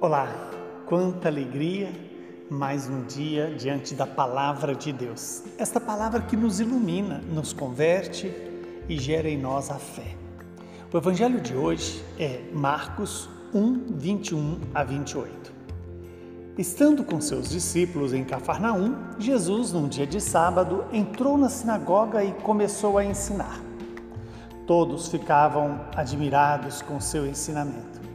Olá, quanta alegria mais um dia diante da palavra de Deus. Esta palavra que nos ilumina, nos converte e gera em nós a fé. O evangelho de hoje é Marcos 1, 21 a 28. Estando com seus discípulos em Cafarnaum, Jesus, num dia de sábado, entrou na sinagoga e começou a ensinar. Todos ficavam admirados com seu ensinamento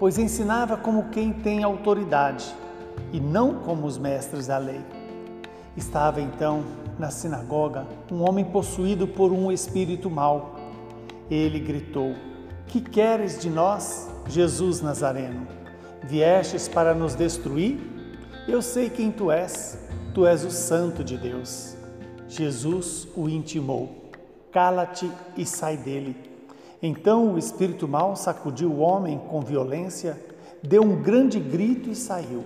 pois ensinava como quem tem autoridade e não como os mestres da lei. Estava então na sinagoga um homem possuído por um espírito mau. Ele gritou: Que queres de nós, Jesus Nazareno? Viestes para nos destruir? Eu sei quem tu és, tu és o Santo de Deus. Jesus o intimou: Cala-te e sai dele. Então o espírito mau sacudiu o homem com violência, deu um grande grito e saiu.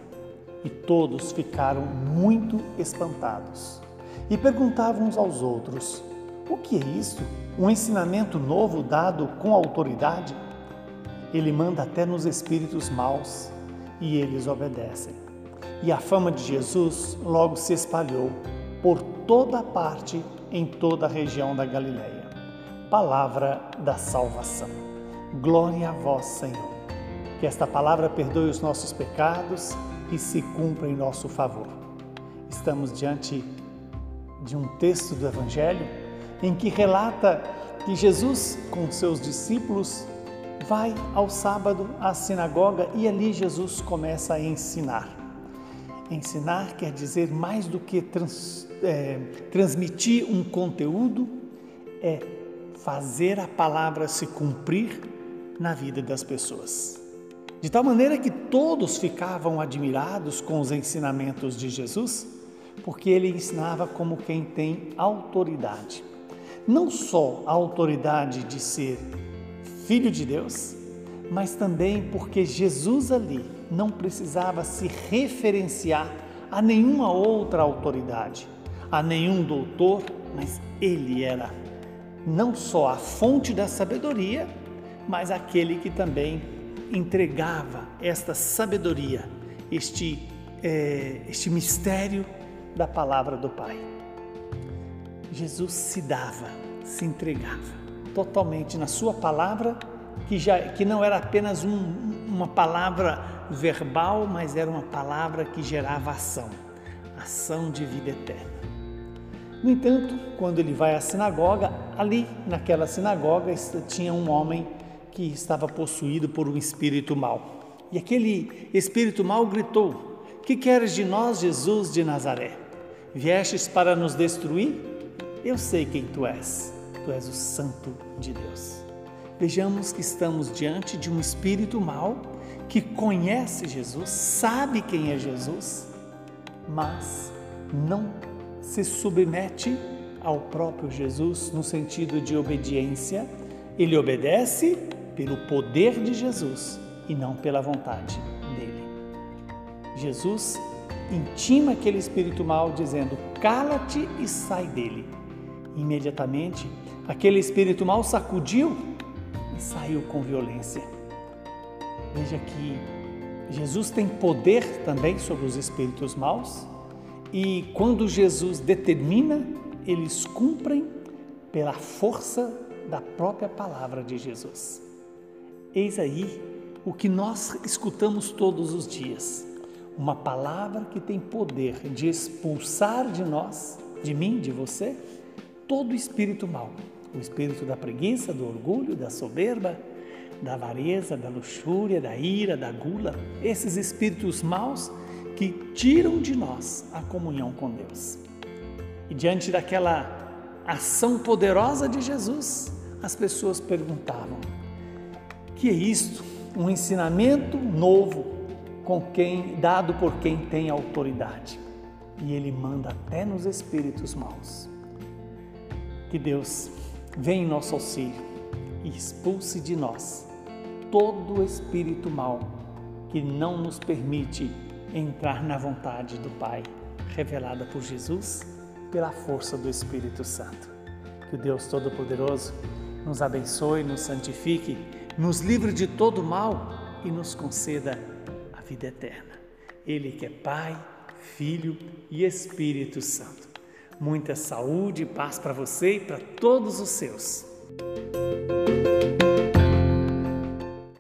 E todos ficaram muito espantados. E perguntavam uns aos outros: O que é isto? Um ensinamento novo dado com autoridade? Ele manda até nos espíritos maus e eles obedecem. E a fama de Jesus logo se espalhou por toda parte em toda a região da Galileia palavra da salvação. Glória a vós, Senhor. Que esta palavra perdoe os nossos pecados e se cumpra em nosso favor. Estamos diante de um texto do Evangelho em que relata que Jesus, com seus discípulos, vai ao sábado à sinagoga e ali Jesus começa a ensinar. Ensinar quer dizer mais do que trans, é, transmitir um conteúdo, é fazer a palavra se cumprir na vida das pessoas. De tal maneira que todos ficavam admirados com os ensinamentos de Jesus, porque ele ensinava como quem tem autoridade. Não só a autoridade de ser filho de Deus, mas também porque Jesus ali não precisava se referenciar a nenhuma outra autoridade, a nenhum doutor, mas ele era não só a fonte da sabedoria, mas aquele que também entregava esta sabedoria, este, é, este mistério da palavra do Pai. Jesus se dava, se entregava totalmente na sua palavra, que, já, que não era apenas um, uma palavra verbal, mas era uma palavra que gerava ação, ação de vida eterna. No entanto, quando ele vai à sinagoga, ali naquela sinagoga tinha um homem que estava possuído por um espírito mau. E aquele espírito mau gritou: Que queres de nós, Jesus de Nazaré? Viestes para nos destruir? Eu sei quem tu és. Tu és o Santo de Deus. Vejamos que estamos diante de um espírito mau que conhece Jesus, sabe quem é Jesus, mas não se submete ao próprio Jesus no sentido de obediência, ele obedece pelo poder de Jesus e não pela vontade dele. Jesus intima aquele espírito mal dizendo: "Cala-te e sai dele". Imediatamente, aquele espírito mal sacudiu e saiu com violência. Veja que Jesus tem poder também sobre os espíritos maus e quando Jesus determina, eles cumprem pela força da própria palavra de Jesus. Eis aí o que nós escutamos todos os dias. Uma palavra que tem poder de expulsar de nós, de mim, de você, todo espírito mau. O espírito da preguiça, do orgulho, da soberba, da avareza, da luxúria, da ira, da gula. Esses espíritos maus que tiram de nós a comunhão com Deus. E diante daquela ação poderosa de Jesus, as pessoas perguntavam: que é isto? Um ensinamento novo com quem dado por quem tem autoridade. E ele manda até nos espíritos maus. Que Deus venha em nosso auxílio e expulse de nós todo espírito mau que não nos permite entrar na vontade do Pai, revelada por Jesus pela força do Espírito Santo. Que o Deus Todo-Poderoso nos abençoe, nos santifique, nos livre de todo mal e nos conceda a vida eterna. Ele que é Pai, Filho e Espírito Santo. Muita saúde e paz para você e para todos os seus.